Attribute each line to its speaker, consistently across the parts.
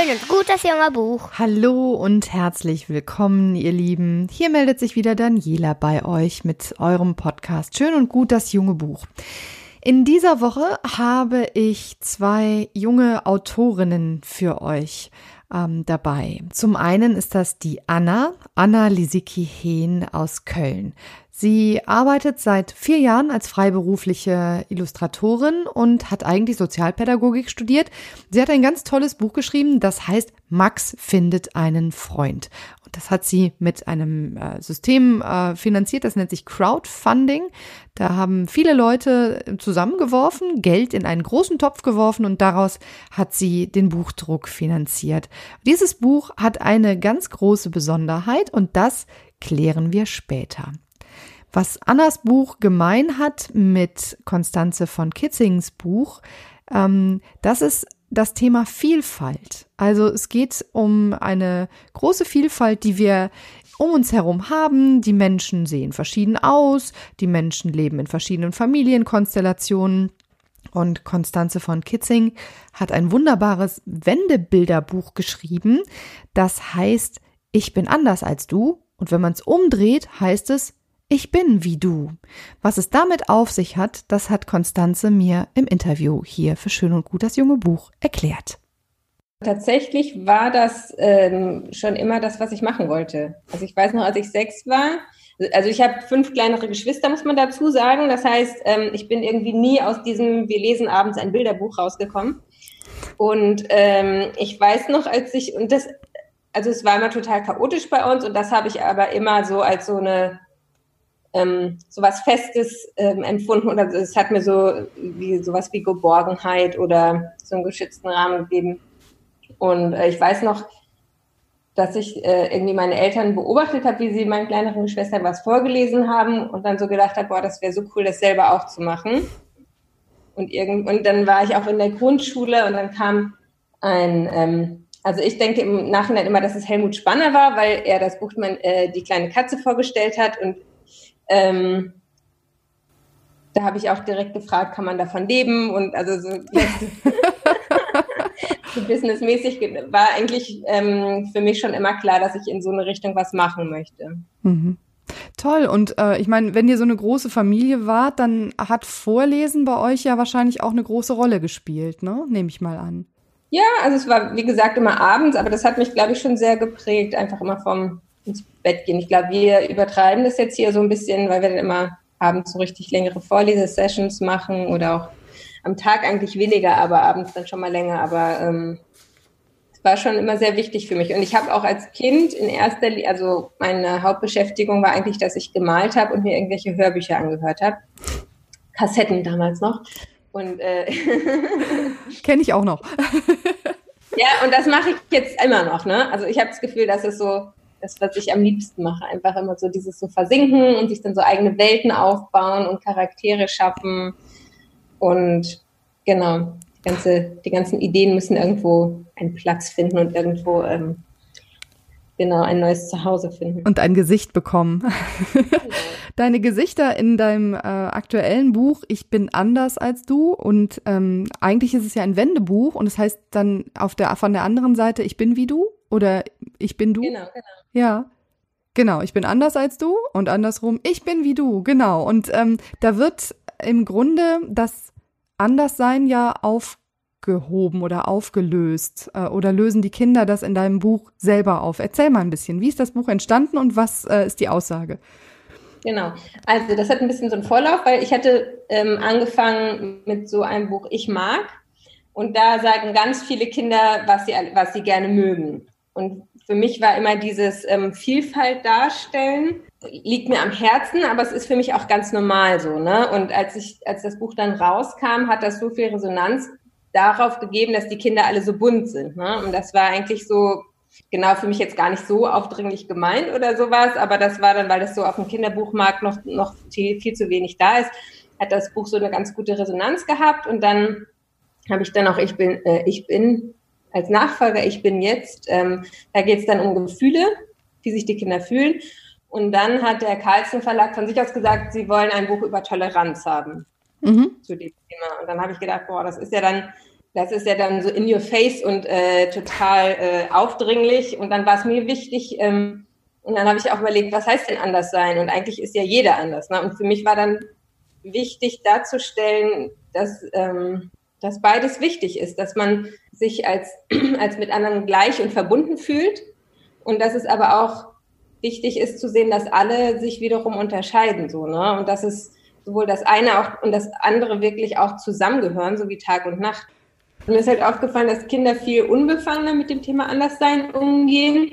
Speaker 1: Schön und gut, das junge Buch.
Speaker 2: Hallo und herzlich willkommen, ihr Lieben. Hier meldet sich wieder Daniela bei euch mit eurem Podcast Schön und gut, das junge Buch. In dieser Woche habe ich zwei junge Autorinnen für euch ähm, dabei. Zum einen ist das die Anna, Anna Lisicki-Hehn aus Köln. Sie arbeitet seit vier Jahren als freiberufliche Illustratorin und hat eigentlich Sozialpädagogik studiert. Sie hat ein ganz tolles Buch geschrieben, das heißt Max findet einen Freund. Und das hat sie mit einem äh, System äh, finanziert, das nennt sich Crowdfunding. Da haben viele Leute zusammengeworfen, Geld in einen großen Topf geworfen und daraus hat sie den Buchdruck finanziert. Dieses Buch hat eine ganz große Besonderheit und das klären wir später. Was Annas Buch gemein hat mit Konstanze von Kitzings Buch, ähm, das ist das Thema Vielfalt. Also es geht um eine große Vielfalt, die wir um uns herum haben. Die Menschen sehen verschieden aus, die Menschen leben in verschiedenen Familienkonstellationen. Und Konstanze von Kitzing hat ein wunderbares Wendebilderbuch geschrieben, das heißt Ich bin anders als du. Und wenn man es umdreht, heißt es ich bin wie du. Was es damit auf sich hat, das hat Konstanze mir im Interview hier für Schön und Gut das junge Buch erklärt.
Speaker 3: Tatsächlich war das ähm, schon immer das, was ich machen wollte. Also ich weiß noch, als ich sechs war, also ich habe fünf kleinere Geschwister, muss man dazu sagen. Das heißt, ähm, ich bin irgendwie nie aus diesem Wir lesen abends ein Bilderbuch rausgekommen. Und ähm, ich weiß noch, als ich, und das, also es war immer total chaotisch bei uns und das habe ich aber immer so als so eine ähm, sowas Festes ähm, empfunden oder es hat mir so wie sowas wie Geborgenheit oder so einen geschützten Rahmen gegeben. Und äh, ich weiß noch, dass ich äh, irgendwie meine Eltern beobachtet habe, wie sie meinen kleineren Geschwistern was vorgelesen haben und dann so gedacht habe, boah, das wäre so cool, das selber auch zu machen. Und, irgend, und dann war ich auch in der Grundschule und dann kam ein, ähm, also ich denke im Nachhinein immer, dass es Helmut Spanner war, weil er das Buch äh, Die kleine Katze vorgestellt hat und ähm, da habe ich auch direkt gefragt, kann man davon leben? Und also so, so businessmäßig war eigentlich ähm, für mich schon immer klar, dass ich in so eine Richtung was machen möchte.
Speaker 2: Mhm. Toll. Und äh, ich meine, wenn ihr so eine große Familie wart, dann hat Vorlesen bei euch ja wahrscheinlich auch eine große Rolle gespielt, ne? Nehme ich mal an.
Speaker 3: Ja, also es war, wie gesagt, immer abends, aber das hat mich, glaube ich, schon sehr geprägt, einfach immer vom ins Bett gehen. Ich glaube, wir übertreiben das jetzt hier so ein bisschen, weil wir dann immer abends so richtig längere Vorlesesessions machen oder auch am Tag eigentlich weniger, aber abends dann schon mal länger. Aber ähm, es war schon immer sehr wichtig für mich. Und ich habe auch als Kind in erster Linie, also meine Hauptbeschäftigung war eigentlich, dass ich gemalt habe und mir irgendwelche Hörbücher angehört habe. Kassetten damals noch. Und äh
Speaker 2: kenne ich auch noch.
Speaker 3: ja, und das mache ich jetzt immer noch. Ne? Also ich habe das Gefühl, dass es so das, was ich am liebsten mache. Einfach immer so dieses so versinken und sich dann so eigene Welten aufbauen und Charaktere schaffen. Und genau, die, ganze, die ganzen Ideen müssen irgendwo einen Platz finden und irgendwo ähm, genau ein neues Zuhause finden.
Speaker 2: Und ein Gesicht bekommen. Deine Gesichter in deinem äh, aktuellen Buch Ich bin anders als du und ähm, eigentlich ist es ja ein Wendebuch und es das heißt dann auf der von der anderen Seite Ich bin wie du oder Ich bin du. Genau, genau. Ja. Genau, ich bin anders als du und andersrum, ich bin wie du, genau. Und ähm, da wird im Grunde das Anderssein ja aufgehoben oder aufgelöst. Äh, oder lösen die Kinder das in deinem Buch selber auf? Erzähl mal ein bisschen, wie ist das Buch entstanden und was äh, ist die Aussage?
Speaker 3: Genau, also das hat ein bisschen so einen Vorlauf, weil ich hatte ähm, angefangen mit so einem Buch Ich mag. Und da sagen ganz viele Kinder, was sie, was sie gerne mögen. Und für mich war immer dieses ähm, Vielfalt darstellen, liegt mir am Herzen, aber es ist für mich auch ganz normal so. Ne? Und als ich, als das Buch dann rauskam, hat das so viel Resonanz darauf gegeben, dass die Kinder alle so bunt sind. Ne? Und das war eigentlich so, genau für mich jetzt gar nicht so aufdringlich gemeint oder sowas, aber das war dann, weil das so auf dem Kinderbuchmarkt noch, noch viel, viel zu wenig da ist, hat das Buch so eine ganz gute Resonanz gehabt und dann habe ich dann auch Ich bin, äh, ich bin als Nachfolger, ich bin jetzt, ähm, da geht es dann um Gefühle, wie sich die Kinder fühlen. Und dann hat der Carlsen Verlag von sich aus gesagt, sie wollen ein Buch über Toleranz haben mhm. zu dem Thema. Und dann habe ich gedacht, boah, das ist ja dann das ist ja dann so in your face und äh, total äh, aufdringlich. Und dann war es mir wichtig, ähm, und dann habe ich auch überlegt, was heißt denn anders sein? Und eigentlich ist ja jeder anders. Ne? Und für mich war dann wichtig darzustellen, dass, ähm, dass beides wichtig ist, dass man sich als, als mit anderen gleich und verbunden fühlt und dass es aber auch wichtig ist zu sehen, dass alle sich wiederum unterscheiden so, ne? Und dass es sowohl das eine auch und das andere wirklich auch zusammengehören, so wie Tag und Nacht. Und mir ist halt aufgefallen, dass Kinder viel unbefangener mit dem Thema Anderssein umgehen.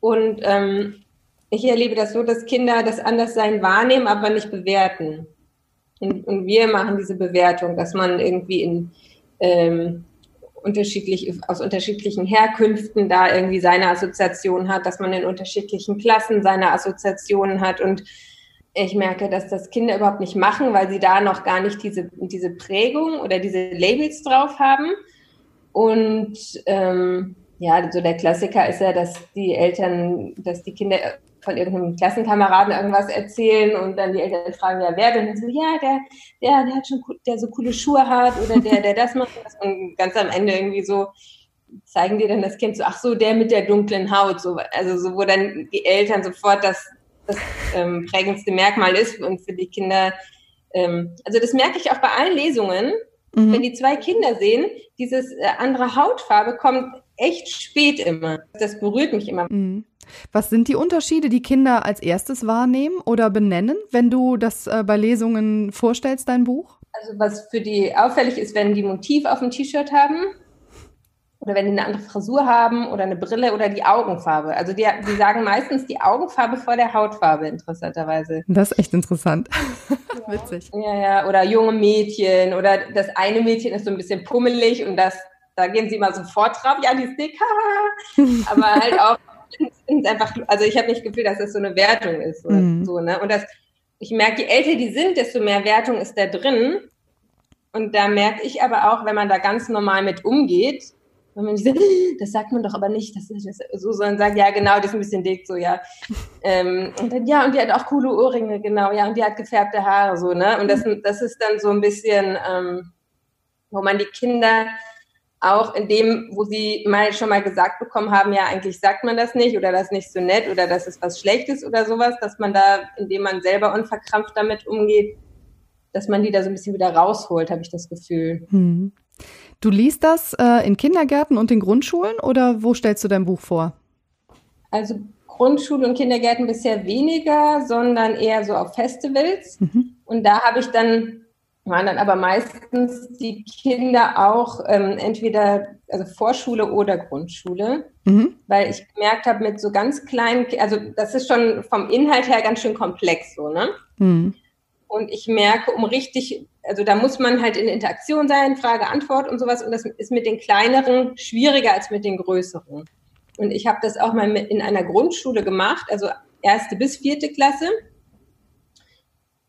Speaker 3: Und ähm, ich erlebe das so, dass Kinder das Anderssein wahrnehmen, aber nicht bewerten. Und, und wir machen diese Bewertung, dass man irgendwie in ähm, unterschiedlich, aus unterschiedlichen Herkünften da irgendwie seine Assoziation hat, dass man in unterschiedlichen Klassen seine Assoziationen hat. Und ich merke, dass das Kinder überhaupt nicht machen, weil sie da noch gar nicht diese, diese Prägung oder diese Labels drauf haben. Und ähm, ja, so der Klassiker ist ja, dass die Eltern, dass die Kinder von irgendeinem Klassenkameraden irgendwas erzählen und dann die Eltern fragen, ja, wer denn? Und so, ja, der, der, der hat schon, der so coole Schuhe hat oder der, der das macht. Und ganz am Ende irgendwie so zeigen dir dann das Kind so, ach so, der mit der dunklen Haut, so, also so, wo dann die Eltern sofort das, das ähm, prägendste Merkmal ist und für die Kinder, ähm, also das merke ich auch bei allen Lesungen, mhm. wenn die zwei Kinder sehen, dieses äh, andere Hautfarbe kommt echt spät immer. Das berührt mich immer.
Speaker 2: Mhm. Was sind die Unterschiede, die Kinder als erstes wahrnehmen oder benennen, wenn du das äh, bei Lesungen vorstellst, dein Buch?
Speaker 3: Also was für die auffällig ist, wenn die Motiv auf dem T-Shirt haben oder wenn die eine andere Frisur haben oder eine Brille oder die Augenfarbe. Also die, die sagen meistens die Augenfarbe vor der Hautfarbe, interessanterweise.
Speaker 2: Das ist echt interessant.
Speaker 3: Ja. Witzig. Ja, ja, oder junge Mädchen oder das eine Mädchen ist so ein bisschen pummelig und das, da gehen sie immer sofort drauf, ja, die ist dick, aber halt auch finde es einfach, also ich habe nicht Gefühl, dass das so eine Wertung ist oder mhm. so, ne? Und das, ich merke, je älter die sind, desto mehr Wertung ist da drin. Und da merke ich aber auch, wenn man da ganz normal mit umgeht, wenn man sagt, das sagt man doch aber nicht, das ist das, so, sondern sagt, ja, genau, das ist ein bisschen dick, so, ja. Ähm, und dann, ja, und die hat auch coole Ohrringe, genau, ja, und die hat gefärbte Haare, so, ne? Und das, das ist dann so ein bisschen, ähm, wo man die Kinder auch in dem, wo sie mal schon mal gesagt bekommen haben, ja, eigentlich sagt man das nicht oder das ist nicht so nett oder das ist was Schlechtes oder sowas, dass man da, indem man selber unverkrampft damit umgeht, dass man die da so ein bisschen wieder rausholt, habe ich das Gefühl. Hm.
Speaker 2: Du liest das äh, in Kindergärten und in Grundschulen oder wo stellst du dein Buch vor?
Speaker 3: Also Grundschule und Kindergärten bisher weniger, sondern eher so auf Festivals. Mhm. Und da habe ich dann waren dann aber meistens die Kinder auch ähm, entweder also Vorschule oder Grundschule, mhm. weil ich gemerkt habe, mit so ganz kleinen, also das ist schon vom Inhalt her ganz schön komplex so, ne? Mhm. Und ich merke, um richtig, also da muss man halt in Interaktion sein, Frage, Antwort und sowas. Und das ist mit den kleineren schwieriger als mit den größeren. Und ich habe das auch mal in einer Grundschule gemacht, also erste bis vierte Klasse.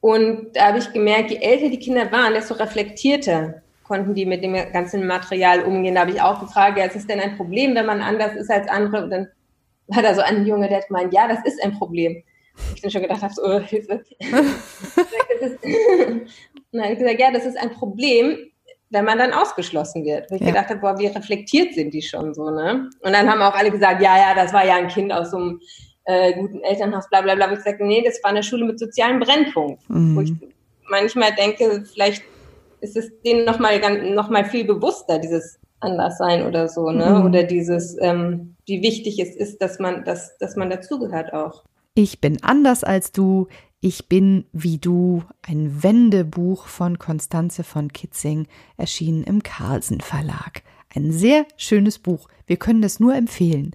Speaker 3: Und da habe ich gemerkt, je älter die Kinder waren, desto reflektierter konnten die mit dem ganzen Material umgehen. Da habe ich auch gefragt, ja, ist es denn ein Problem, wenn man anders ist als andere? Und dann war da so ein Junge, der hat gemeint, ja, das ist ein Problem. Ich dann schon gedacht habe, so, oh, Hilfe. und dann habe ich gesagt, ja, das ist ein Problem, wenn man dann ausgeschlossen wird. Wo ich ja. gedacht habe, boah, wie reflektiert sind die schon so, ne? Und dann haben auch alle gesagt, ja, ja, das war ja ein Kind aus so einem äh, guten Elternhaus, bla bla bla. Ich gesagt nee, das war eine Schule mit sozialem Brennpunkt. Mhm. Wo ich manchmal denke, vielleicht ist es denen nochmal noch mal viel bewusster, dieses Anderssein oder so, ne? Mhm. Oder dieses, ähm, wie wichtig es ist, dass man, dass, dass man dazugehört auch.
Speaker 2: Ich bin anders als du. Ich bin wie du. Ein Wendebuch von Konstanze von Kitzing, erschienen im Carlsen Verlag. Ein sehr schönes Buch. Wir können das nur empfehlen.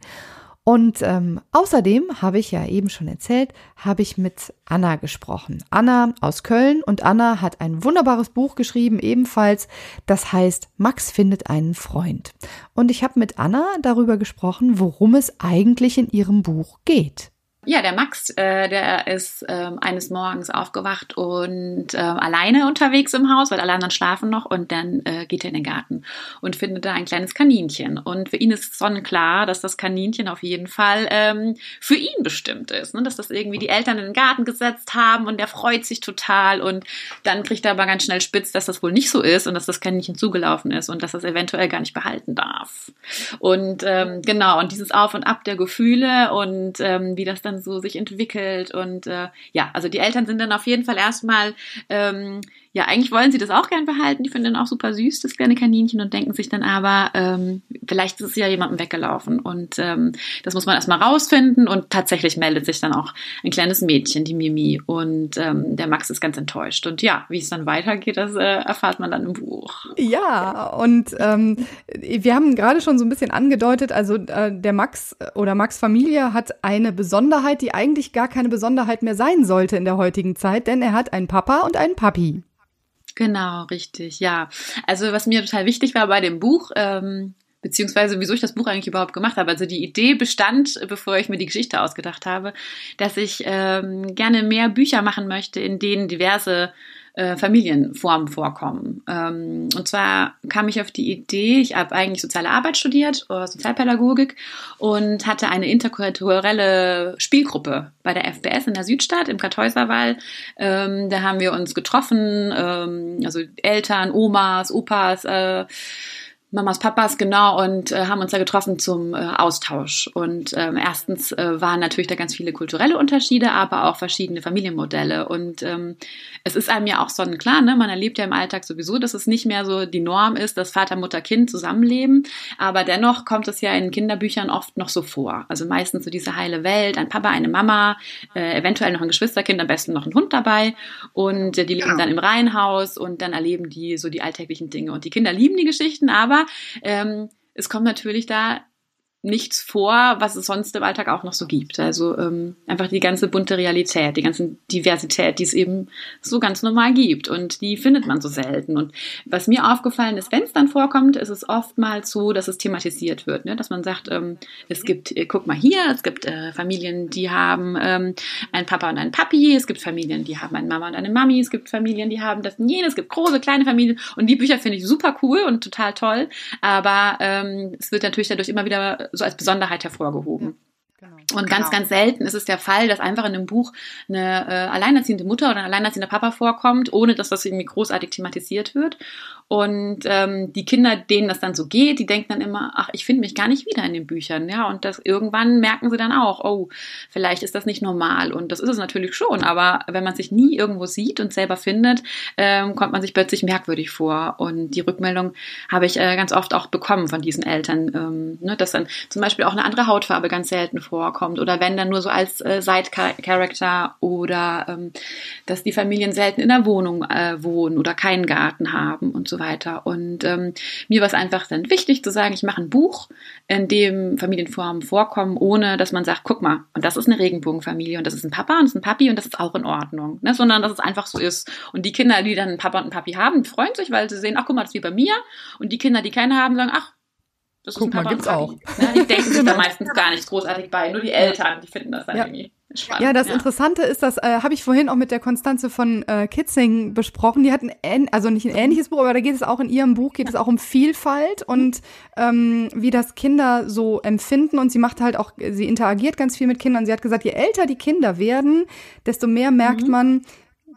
Speaker 2: Und ähm, außerdem habe ich ja eben schon erzählt, habe ich mit Anna gesprochen. Anna aus Köln und Anna hat ein wunderbares Buch geschrieben, ebenfalls. Das heißt, Max findet einen Freund. Und ich habe mit Anna darüber gesprochen, worum es eigentlich in ihrem Buch geht.
Speaker 1: Ja, der Max, äh, der ist äh, eines Morgens aufgewacht und äh, alleine unterwegs im Haus, weil alle anderen schlafen noch und dann äh, geht er in den Garten und findet da ein kleines Kaninchen. Und für ihn ist sonnenklar, dass das Kaninchen auf jeden Fall ähm, für ihn bestimmt ist, ne? dass das irgendwie die Eltern in den Garten gesetzt haben und der freut sich total und dann kriegt er aber ganz schnell spitz, dass das wohl nicht so ist und dass das Kaninchen zugelaufen ist und dass das eventuell gar nicht behalten darf. Und ähm, genau, und dieses Auf und Ab der Gefühle und ähm, wie das dann so sich entwickelt. Und äh, ja, also die Eltern sind dann auf jeden Fall erstmal ähm, ja, eigentlich wollen sie das auch gern behalten. Die finden auch super süß, das kleine Kaninchen, und denken sich dann aber, ähm, vielleicht ist es ja jemandem weggelaufen. Und ähm, das muss man erstmal rausfinden. Und tatsächlich meldet sich dann auch ein kleines Mädchen, die Mimi. Und ähm, der Max ist ganz enttäuscht. Und ja, wie es dann weitergeht, das äh, erfahrt man dann im Buch.
Speaker 4: Ja, und ähm, wir haben gerade schon so ein bisschen angedeutet, also äh, der Max oder Max Familie hat eine Besonderheit, die eigentlich gar keine Besonderheit mehr sein sollte in der heutigen Zeit, denn er hat einen Papa und einen Papi.
Speaker 1: Genau, richtig, ja. Also was mir total wichtig war bei dem Buch, ähm, beziehungsweise wieso ich das Buch eigentlich überhaupt gemacht habe. Also die Idee bestand, bevor ich mir die Geschichte ausgedacht habe, dass ich ähm, gerne mehr Bücher machen möchte, in denen diverse äh, Familienformen vorkommen. Ähm, und zwar kam ich auf die Idee, ich habe eigentlich soziale Arbeit studiert, oder Sozialpädagogik und hatte eine interkulturelle Spielgruppe bei der FPS in der Südstadt im Kartäuserwall. Ähm, da haben wir uns getroffen, ähm, also Eltern, Omas, Opas, äh, Mamas, Papas, genau, und äh, haben uns da getroffen zum äh, Austausch. Und ähm, erstens äh, waren natürlich da ganz viele kulturelle Unterschiede, aber auch verschiedene Familienmodelle. Und ähm, es ist einem ja auch sonnenklar, ne? man erlebt ja im Alltag sowieso, dass es nicht mehr so die Norm ist, dass Vater, Mutter, Kind zusammenleben. Aber dennoch kommt es ja in Kinderbüchern oft noch so vor. Also meistens so diese heile Welt, ein Papa, eine Mama, äh, eventuell noch ein Geschwisterkind, am besten noch ein Hund dabei. Und äh, die leben dann im Reihenhaus und dann erleben die so die alltäglichen Dinge. Und die Kinder lieben die Geschichten, aber aber ähm, es kommt natürlich da nichts vor, was es sonst im Alltag auch noch so gibt. Also ähm, einfach die ganze bunte Realität, die ganze Diversität, die es eben so ganz normal gibt. Und die findet man so selten. Und was mir aufgefallen ist, wenn es dann vorkommt, ist es oftmals so, dass es thematisiert wird. Ne? Dass man sagt, ähm, es gibt, äh, guck mal hier, es gibt äh, Familien, die haben ähm, einen Papa und einen Papi, es gibt Familien, die haben eine Mama und eine Mami, es gibt Familien, die haben das und jenes, es gibt große, kleine Familien. Und die Bücher finde ich super cool und total toll. Aber ähm, es wird natürlich dadurch immer wieder so als Besonderheit hervorgehoben. Genau. Und ganz, genau. ganz selten ist es der Fall, dass einfach in einem Buch eine äh, alleinerziehende Mutter oder ein alleinerziehender Papa vorkommt, ohne dass das irgendwie großartig thematisiert wird. Und ähm, die Kinder, denen das dann so geht, die denken dann immer, ach, ich finde mich gar nicht wieder in den Büchern, ja. Und das irgendwann merken sie dann auch, oh, vielleicht ist das nicht normal. Und das ist es natürlich schon, aber wenn man sich nie irgendwo sieht und selber findet, ähm, kommt man sich plötzlich merkwürdig vor. Und die Rückmeldung habe ich äh, ganz oft auch bekommen von diesen Eltern, ähm, ne, dass dann zum Beispiel auch eine andere Hautfarbe ganz selten vorkommt oder wenn dann nur so als äh, Side-Character oder ähm, dass die Familien selten in der Wohnung äh, wohnen oder keinen Garten haben und so weiter. Und ähm, mir war es einfach dann wichtig zu sagen, ich mache ein Buch, in dem Familienformen vorkommen, ohne dass man sagt, guck mal, und das ist eine Regenbogenfamilie und das ist ein Papa und das ist ein Papi und das ist auch in Ordnung. Ne? Sondern dass es einfach so ist. Und die Kinder, die dann einen Papa und einen Papi haben, freuen sich, weil sie sehen, ach guck mal, das ist wie bei mir. Und die Kinder, die keine haben, sagen, ach, das
Speaker 4: Guck
Speaker 1: mal,
Speaker 4: gibt's auch.
Speaker 1: Ja, die denken sich da meistens gar nichts großartig bei. Nur die Eltern, die finden das dann ja. irgendwie.
Speaker 4: Spannend, ja, das ja. Interessante ist, das äh, habe ich vorhin auch mit der Konstanze von äh, Kitzing besprochen. Die hat ein, also nicht ein ähnliches Buch, aber da geht es auch in ihrem Buch, geht es auch um Vielfalt und ähm, wie das Kinder so empfinden. Und sie macht halt auch, sie interagiert ganz viel mit Kindern. Sie hat gesagt, je älter die Kinder werden, desto mehr merkt mhm. man,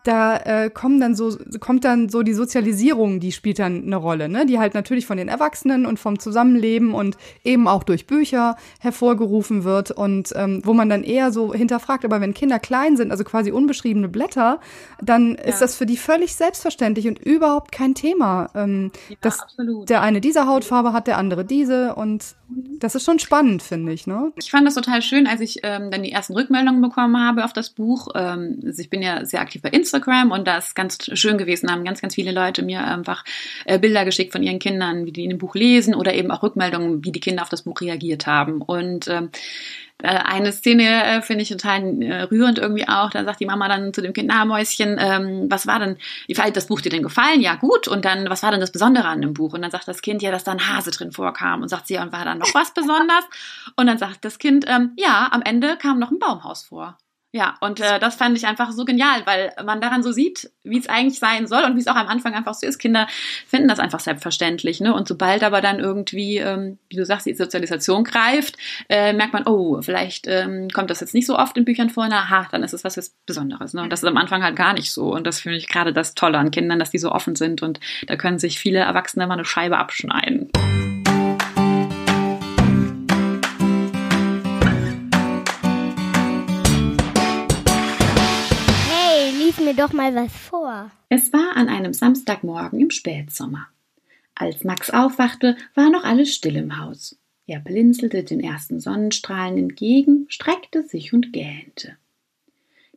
Speaker 4: da äh, kommen dann so, kommt dann so die Sozialisierung, die spielt dann eine Rolle, ne? Die halt natürlich von den Erwachsenen und vom Zusammenleben und eben auch durch Bücher hervorgerufen wird und ähm, wo man dann eher so hinterfragt, aber wenn Kinder klein sind, also quasi unbeschriebene Blätter, dann ja. ist das für die völlig selbstverständlich und überhaupt kein Thema. Ähm, ja, dass absolut. der eine diese Hautfarbe hat, der andere diese und das ist schon spannend, finde ich, ne?
Speaker 1: Ich fand das total schön, als ich ähm, dann die ersten Rückmeldungen bekommen habe auf das Buch. Ähm, also ich bin ja sehr aktiv bei Instagram Instagram und das ist ganz schön gewesen, haben ganz, ganz viele Leute mir einfach äh, Bilder geschickt von ihren Kindern, wie die in dem Buch lesen oder eben auch Rückmeldungen, wie die Kinder auf das Buch reagiert haben. Und ähm, äh, eine Szene äh, finde ich total äh, rührend irgendwie auch. Da sagt die Mama dann zu dem Kind, na Mäuschen, ähm, was war denn, wie hat das Buch dir denn gefallen? Ja gut. Und dann, was war denn das Besondere an dem Buch? Und dann sagt das Kind, ja, dass da ein Hase drin vorkam. Und sagt sie, und war da noch was besonders? Und dann sagt das Kind, ähm, ja, am Ende kam noch ein Baumhaus vor. Ja, und äh, das fand ich einfach so genial, weil man daran so sieht, wie es eigentlich sein soll und wie es auch am Anfang einfach so ist. Kinder finden das einfach selbstverständlich. Ne? Und sobald aber dann irgendwie, ähm, wie du sagst, die Sozialisation greift, äh, merkt man, oh, vielleicht ähm, kommt das jetzt nicht so oft in Büchern vor. Na, aha, dann ist es was jetzt Besonderes. Ne? Und das ist am Anfang halt gar nicht so. Und das finde ich gerade das Tolle an Kindern, dass die so offen sind und da können sich viele Erwachsene mal eine Scheibe abschneiden.
Speaker 5: Mir doch mal was vor.
Speaker 1: Es war an einem Samstagmorgen im Spätsommer. Als Max aufwachte, war noch alles still im Haus. Er blinzelte den ersten Sonnenstrahlen entgegen, streckte sich und gähnte.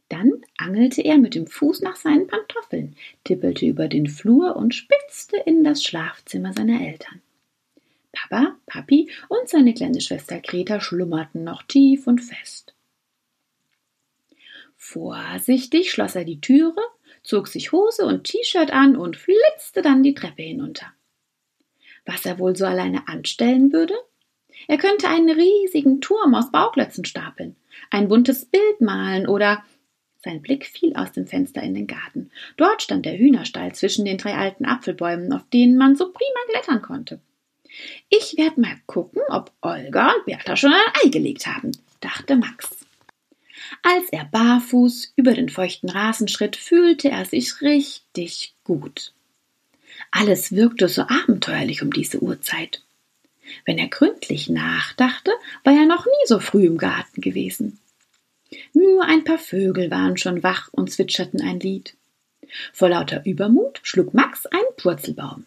Speaker 1: Dann angelte er mit dem Fuß nach seinen Pantoffeln, tippelte über den Flur und spitzte in das Schlafzimmer seiner Eltern. Papa, Papi und seine kleine Schwester Greta schlummerten noch tief und fest. Vorsichtig schloss er die Türe, zog sich Hose und T-Shirt an und flitzte dann die Treppe hinunter. Was er wohl so alleine anstellen würde? Er könnte einen riesigen Turm aus Bauklötzen stapeln, ein buntes Bild malen oder sein Blick fiel aus dem Fenster in den Garten. Dort stand der Hühnerstall zwischen den drei alten Apfelbäumen, auf denen man so prima klettern konnte. Ich werd mal gucken, ob Olga und Bertha schon ein Ei gelegt haben, dachte Max. Als er barfuß über den feuchten Rasen schritt, fühlte er sich richtig gut. Alles wirkte so abenteuerlich um diese Uhrzeit. Wenn er gründlich nachdachte, war er noch nie so früh im Garten gewesen. Nur ein paar Vögel waren schon wach und zwitscherten ein Lied. Vor lauter Übermut schlug Max einen Purzelbaum.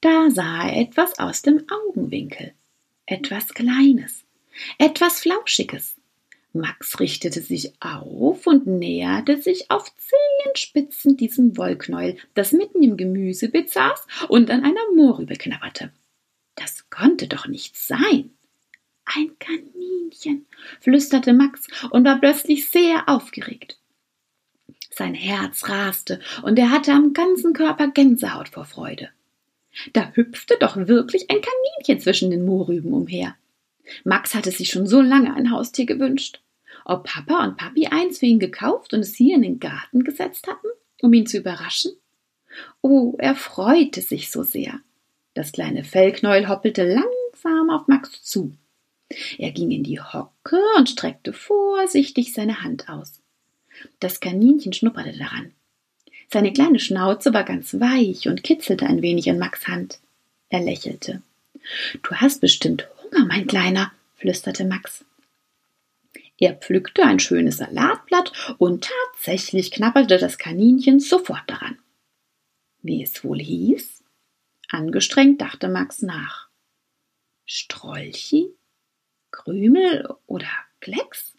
Speaker 1: Da sah er etwas aus dem Augenwinkel. Etwas Kleines, etwas Flauschiges. Max richtete sich auf und näherte sich auf Zehenspitzen diesem Wollknäuel, das mitten im Gemüsebeet saß und an einer Mohrrübe knabberte. Das konnte doch nicht sein. Ein Kaninchen, flüsterte Max und war plötzlich sehr aufgeregt. Sein Herz raste und er hatte am ganzen Körper Gänsehaut vor Freude. Da hüpfte doch wirklich ein Kaninchen zwischen den Mohrrüben umher. Max hatte sich schon so lange ein Haustier gewünscht. Ob Papa und Papi eins für ihn gekauft und es hier in den Garten gesetzt hatten, um ihn zu überraschen? Oh, er freute sich so sehr. Das kleine Fellknäuel hoppelte langsam auf Max zu. Er ging in die Hocke und streckte vorsichtig seine Hand aus. Das Kaninchen schnupperte daran. Seine kleine Schnauze war ganz weich und kitzelte ein wenig an Max Hand. Er lächelte. Du hast bestimmt Hunger, mein Kleiner, flüsterte Max. Er pflückte ein schönes Salatblatt und tatsächlich knabberte das Kaninchen sofort daran. Wie es wohl hieß? Angestrengt dachte Max nach. Strolchi? Krümel oder Klecks?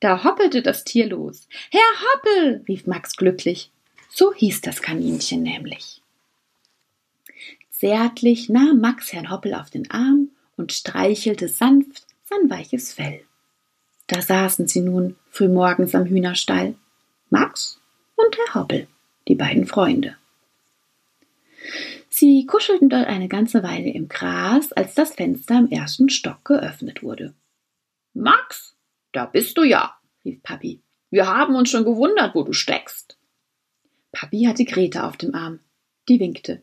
Speaker 1: Da hoppelte das Tier los. Herr Hoppel, rief Max glücklich. So hieß das Kaninchen nämlich. Zärtlich nahm Max Herrn Hoppel auf den Arm und streichelte sanft sein weiches Fell. Da saßen sie nun frühmorgens am Hühnerstall. Max und Herr Hoppel, die beiden Freunde. Sie kuschelten dort eine ganze Weile im Gras, als das Fenster im ersten Stock geöffnet wurde. Max, da bist du ja, rief Papi. Wir haben uns schon gewundert, wo du steckst. Papi hatte Greta auf dem Arm. Die winkte.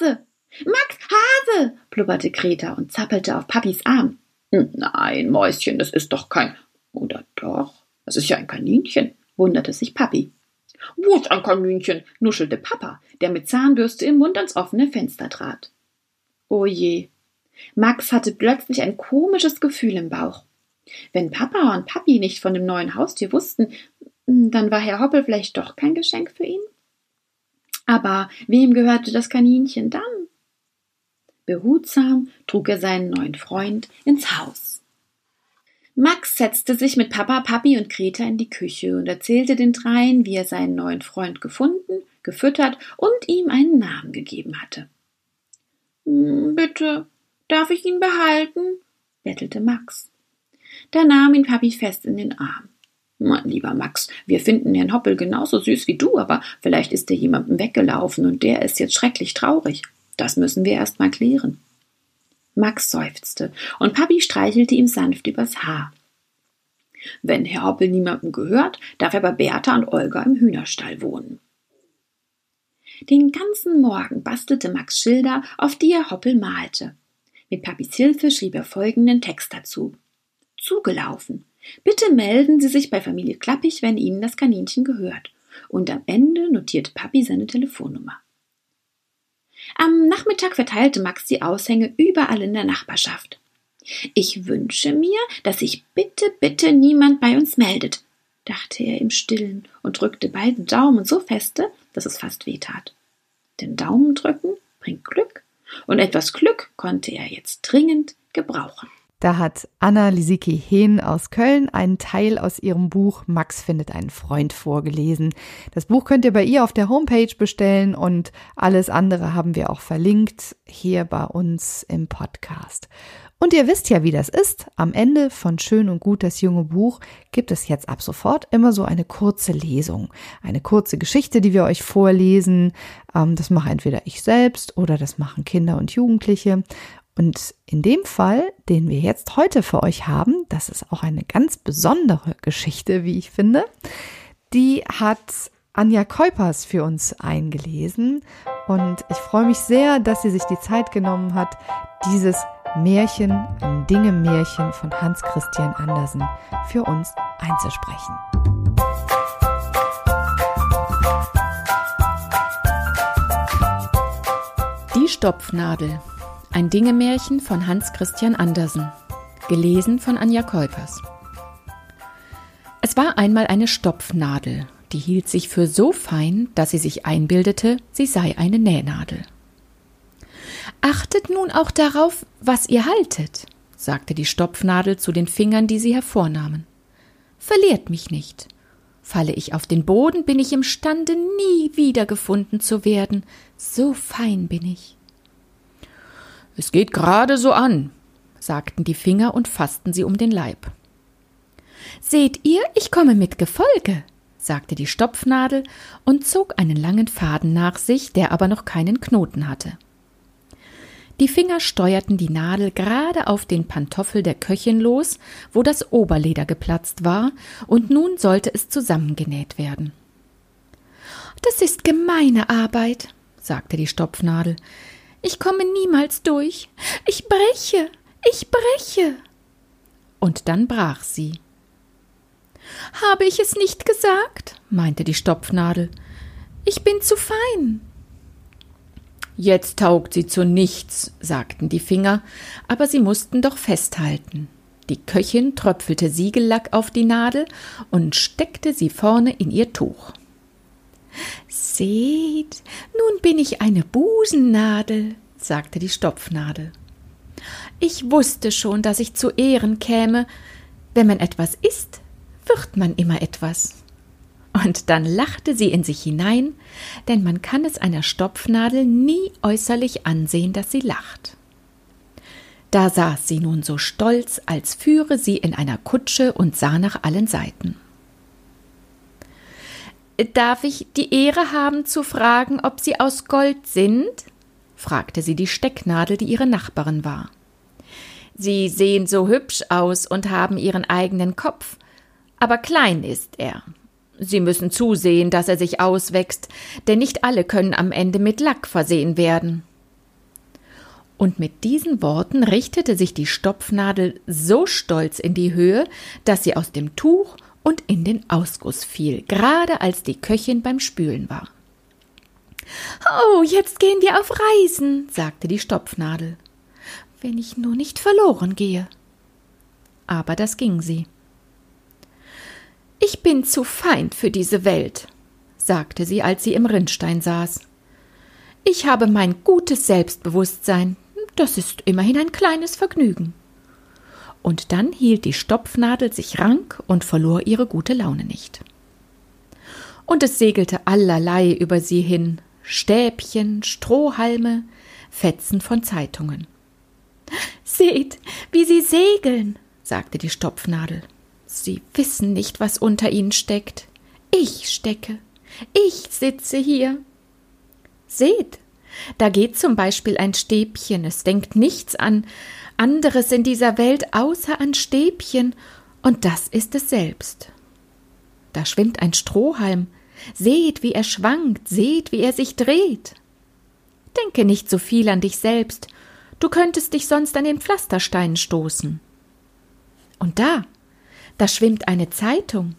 Speaker 1: Hase! Max, Hase! blubberte Greta und zappelte auf Papis Arm. Nein, Mäuschen, das ist doch kein. Oder doch? Das ist ja ein Kaninchen, wunderte sich Papi. Wo ist ein Kaninchen? nuschelte Papa, der mit Zahnbürste im Mund ans offene Fenster trat. O je. Max hatte plötzlich ein komisches Gefühl im Bauch. Wenn Papa und Papi nicht von dem neuen Haustier wussten, dann war Herr Hoppel vielleicht doch kein Geschenk für ihn. Aber wem gehörte das Kaninchen dann? Behutsam trug er seinen neuen Freund ins Haus. Max setzte sich mit Papa, Papi und Greta in die Küche und erzählte den dreien, wie er seinen neuen Freund gefunden, gefüttert und ihm einen Namen gegeben hatte. Hm, bitte, darf ich ihn behalten? bettelte Max. Da nahm ihn Papi fest in den Arm. Mein lieber Max, wir finden Herrn Hoppel genauso süß wie du, aber vielleicht ist er jemandem weggelaufen und der ist jetzt schrecklich traurig. Das müssen wir erst mal klären. Max seufzte, und Papi streichelte ihm sanft übers Haar. Wenn Herr Hoppel niemandem gehört, darf er bei Bertha und Olga im Hühnerstall wohnen. Den ganzen Morgen bastelte Max Schilder, auf die er Hoppel malte. Mit Papis Hilfe schrieb er folgenden Text dazu. Zugelaufen. Bitte melden Sie sich bei Familie Klappig, wenn Ihnen das Kaninchen gehört. Und am Ende notierte Papi seine Telefonnummer. Am Nachmittag verteilte Max die Aushänge überall in der Nachbarschaft. Ich wünsche mir, dass sich bitte, bitte niemand bei uns meldet, dachte er im Stillen und drückte beide Daumen so feste, dass es fast weh tat. Denn Daumen drücken bringt Glück, und etwas Glück konnte er jetzt dringend gebrauchen.
Speaker 2: Da hat Anna Lisicki Hehn aus Köln einen Teil aus ihrem Buch Max findet einen Freund vorgelesen. Das Buch könnt ihr bei ihr auf der Homepage bestellen und alles andere haben wir auch verlinkt hier bei uns im Podcast. Und ihr wisst ja, wie das ist. Am Ende von Schön und Gut, das junge Buch, gibt es jetzt ab sofort immer so eine kurze Lesung. Eine kurze Geschichte, die wir euch vorlesen. Ähm, das mache entweder ich selbst oder das machen Kinder und Jugendliche. Und in dem Fall, den wir jetzt heute für euch haben, das ist auch eine ganz besondere Geschichte, wie ich finde, die hat Anja Keupers für uns eingelesen. Und ich freue mich sehr, dass sie sich die Zeit genommen hat, dieses Märchen, ein Dinge-Märchen von Hans Christian Andersen für uns einzusprechen.
Speaker 6: Die Stopfnadel ein Dingemärchen von Hans Christian Andersen. Gelesen von Anja Kolpers. Es war einmal eine Stopfnadel, die hielt sich für so fein, dass sie sich einbildete, sie sei eine Nähnadel. Achtet nun auch darauf, was ihr haltet, sagte die Stopfnadel zu den Fingern, die sie hervornahmen. Verliert mich nicht. Falle ich auf den Boden, bin ich imstande, nie wiedergefunden zu werden, so fein bin ich. Es geht gerade so an, sagten die Finger und fassten sie um den Leib. Seht ihr, ich komme mit Gefolge, sagte die Stopfnadel und zog einen langen Faden nach sich, der aber noch keinen Knoten hatte. Die Finger steuerten die Nadel gerade auf den Pantoffel der Köchin los, wo das Oberleder geplatzt war, und nun sollte es zusammengenäht werden. Das ist gemeine Arbeit, sagte die Stopfnadel. Ich komme niemals durch. Ich breche. Ich breche. Und dann brach sie. Habe ich es nicht gesagt? meinte die Stopfnadel. Ich bin zu fein. Jetzt taugt sie zu nichts, sagten die Finger, aber sie mussten doch festhalten. Die Köchin tröpfelte Siegellack auf die Nadel und steckte sie vorne in ihr Tuch. Seht, nun bin ich eine Busennadel, sagte die Stopfnadel. Ich wusste schon, dass ich zu Ehren käme. Wenn man etwas ist, wird man immer etwas. Und dann lachte sie in sich hinein, denn man kann es einer Stopfnadel nie äußerlich ansehen, dass sie lacht. Da saß sie nun so stolz, als führe sie in einer Kutsche und sah nach allen Seiten. Darf ich die Ehre haben zu fragen, ob Sie aus Gold sind? fragte sie die Stecknadel, die ihre Nachbarin war. Sie sehen so hübsch aus und haben Ihren eigenen Kopf, aber klein ist er. Sie müssen zusehen, dass er sich auswächst, denn nicht alle können am Ende mit Lack versehen werden. Und mit diesen Worten richtete sich die Stopfnadel so stolz in die Höhe, dass sie aus dem Tuch und in den Ausguss fiel, gerade als die Köchin beim Spülen war. Oh, jetzt gehen wir auf Reisen, sagte die Stopfnadel. Wenn ich nur nicht verloren gehe. Aber das ging sie. Ich bin zu fein für diese Welt, sagte sie, als sie im Rinnstein saß. Ich habe mein gutes Selbstbewusstsein, das ist immerhin ein kleines Vergnügen. Und dann hielt die Stopfnadel sich rank und verlor ihre gute Laune nicht. Und es segelte allerlei über sie hin, Stäbchen, Strohhalme, Fetzen von Zeitungen. Seht, wie sie segeln, sagte die Stopfnadel. Sie wissen nicht, was unter ihnen steckt. Ich stecke. Ich sitze hier. Seht, da geht zum Beispiel ein Stäbchen, es denkt nichts an anderes in dieser Welt außer an Stäbchen, und das ist es selbst. Da schwimmt ein Strohhalm, seht, wie er schwankt, seht, wie er sich dreht. Denke nicht so viel an dich selbst, du könntest dich sonst an den Pflasterstein stoßen. Und da, da schwimmt eine Zeitung.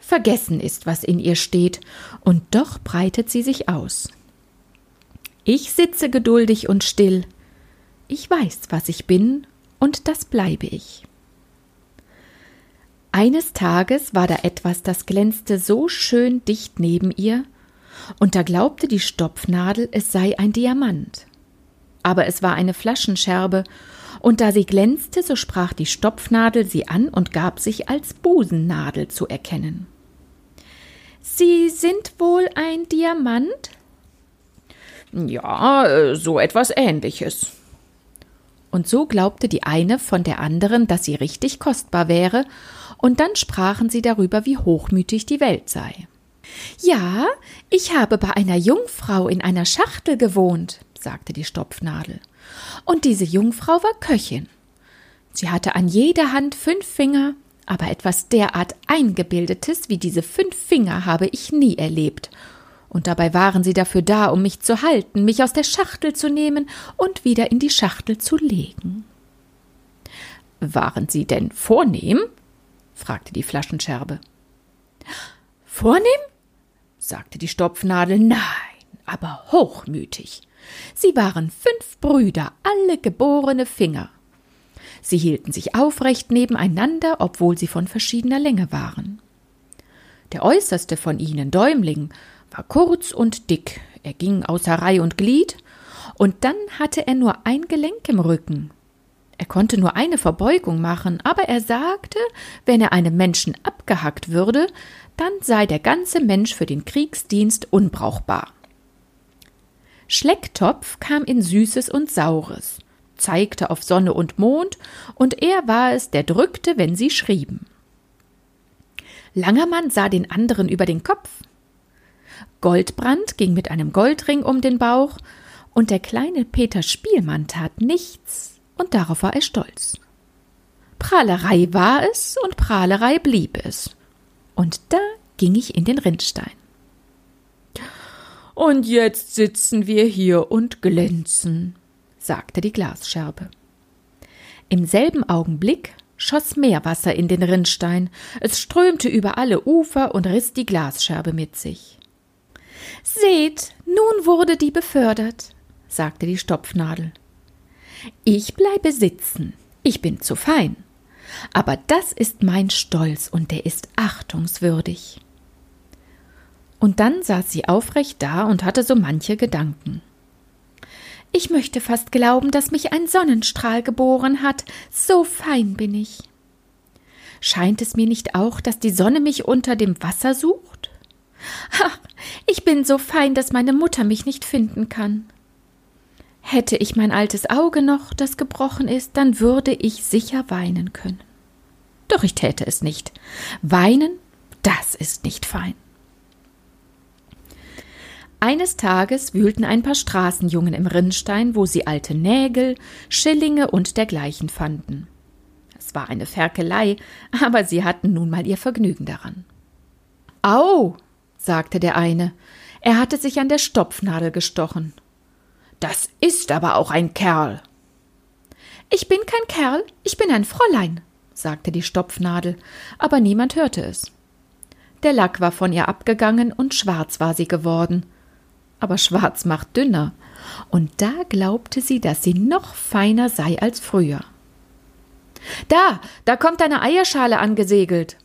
Speaker 6: Vergessen ist, was in ihr steht, und doch breitet sie sich aus. Ich sitze geduldig und still. Ich weiß, was ich bin, und das bleibe ich. Eines Tages war da etwas, das glänzte so schön dicht neben ihr, und da glaubte die Stopfnadel, es sei ein Diamant. Aber es war eine Flaschenscherbe, und da sie glänzte, so sprach die Stopfnadel sie an und gab sich als Busennadel zu erkennen. Sie sind wohl ein Diamant?
Speaker 7: Ja, äh, so etwas ähnliches.
Speaker 6: Und so glaubte die eine von der anderen, dass sie richtig kostbar wäre, und dann sprachen sie darüber, wie hochmütig die Welt sei. Ja, ich habe bei einer Jungfrau in einer Schachtel gewohnt, sagte die Stopfnadel. Und diese Jungfrau war Köchin. Sie hatte an jeder Hand fünf Finger, aber etwas derart Eingebildetes wie diese fünf Finger habe ich nie erlebt, und dabei waren sie dafür da, um mich zu halten, mich aus der Schachtel zu nehmen und wieder in die Schachtel zu legen.
Speaker 7: Waren Sie denn vornehm? fragte die Flaschenscherbe.
Speaker 6: Vornehm? sagte die Stopfnadel. Nein, aber hochmütig. Sie waren fünf Brüder, alle geborene Finger. Sie hielten sich aufrecht nebeneinander, obwohl sie von verschiedener Länge waren. Der äußerste von ihnen, Däumling, war kurz und dick, er ging außer Reih und Glied, und dann hatte er nur ein Gelenk im Rücken. Er konnte nur eine Verbeugung machen, aber er sagte, wenn er einem Menschen abgehackt würde, dann sei der ganze Mensch für den Kriegsdienst unbrauchbar. Schlecktopf kam in Süßes und Saures, zeigte auf Sonne und Mond, und er war es, der drückte, wenn sie schrieben. Langermann sah den anderen über den Kopf, Goldbrand ging mit einem Goldring um den Bauch, und der kleine Peter Spielmann tat nichts, und darauf war er stolz. Prahlerei war es, und Prahlerei blieb es. Und da ging ich in den Rindstein.
Speaker 7: Und jetzt sitzen wir hier und glänzen, sagte die Glasscherbe.
Speaker 6: Im selben Augenblick schoss Meerwasser in den Rinnstein, es strömte über alle Ufer und riss die Glasscherbe mit sich. Seht, nun wurde die befördert, sagte die Stopfnadel. Ich bleibe sitzen, ich bin zu fein. Aber das ist mein Stolz und der ist achtungswürdig. Und dann saß sie aufrecht da und hatte so manche Gedanken. Ich möchte fast glauben, dass mich ein Sonnenstrahl geboren hat, so fein bin ich. Scheint es mir nicht auch, dass die Sonne mich unter dem Wasser sucht? Ich bin so fein, dass meine Mutter mich nicht finden kann. Hätte ich mein altes Auge noch, das gebrochen ist, dann würde ich sicher weinen können. Doch ich täte es nicht. Weinen, das ist nicht fein. Eines Tages wühlten ein paar Straßenjungen im Rinnstein, wo sie alte Nägel, Schillinge und dergleichen fanden. Es war eine Ferkelei, aber sie hatten nun mal ihr Vergnügen daran. Au, sagte der eine. Er hatte sich an der Stopfnadel gestochen.
Speaker 7: Das ist aber auch ein Kerl.
Speaker 6: Ich bin kein Kerl, ich bin ein Fräulein, sagte die Stopfnadel, aber niemand hörte es. Der Lack war von ihr abgegangen und schwarz war sie geworden. Aber schwarz macht dünner, und da glaubte sie, dass sie noch feiner sei als früher. Da, da kommt eine Eierschale angesegelt,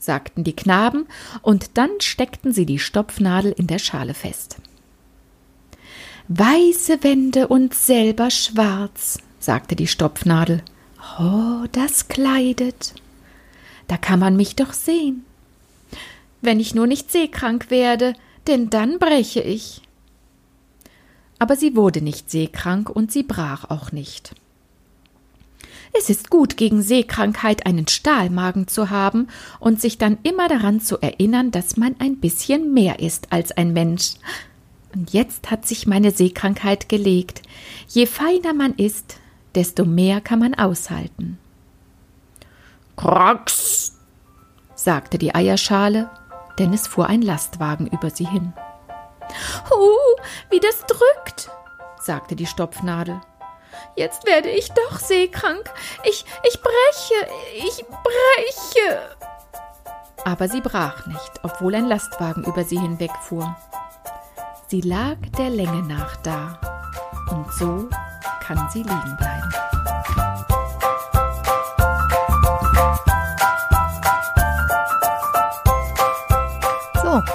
Speaker 6: sagten die Knaben, und dann steckten sie die Stopfnadel in der Schale fest. Weiße Wände und selber schwarz, sagte die Stopfnadel, Oh, das kleidet. Da kann man mich doch sehen. Wenn ich nur nicht seekrank werde, denn dann breche ich. Aber sie wurde nicht seekrank und sie brach auch nicht. Es ist gut, gegen Seekrankheit einen Stahlmagen zu haben und sich dann immer daran zu erinnern, dass man ein bisschen mehr ist als ein Mensch. Und jetzt hat sich meine Seekrankheit gelegt. Je feiner man ist, desto mehr kann man aushalten. Krax, sagte die Eierschale, denn es fuhr ein Lastwagen über sie hin. Huh, wie das drückt, sagte die Stopfnadel. Jetzt werde ich doch seekrank. Ich, ich breche, ich breche. Aber sie brach nicht, obwohl ein Lastwagen über sie hinwegfuhr. Sie lag der Länge nach da, und so kann sie liegen bleiben.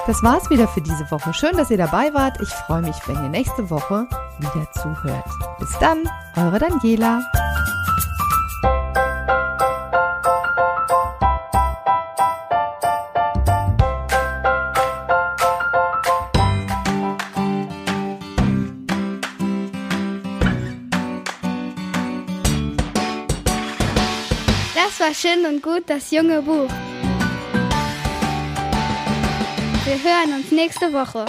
Speaker 2: Das war's wieder für diese Woche. Schön, dass ihr dabei wart. Ich freue mich, wenn ihr nächste Woche wieder zuhört. Bis dann, eure Daniela.
Speaker 5: Das war schön und gut, das junge Buch. Wir hören uns nächste Woche.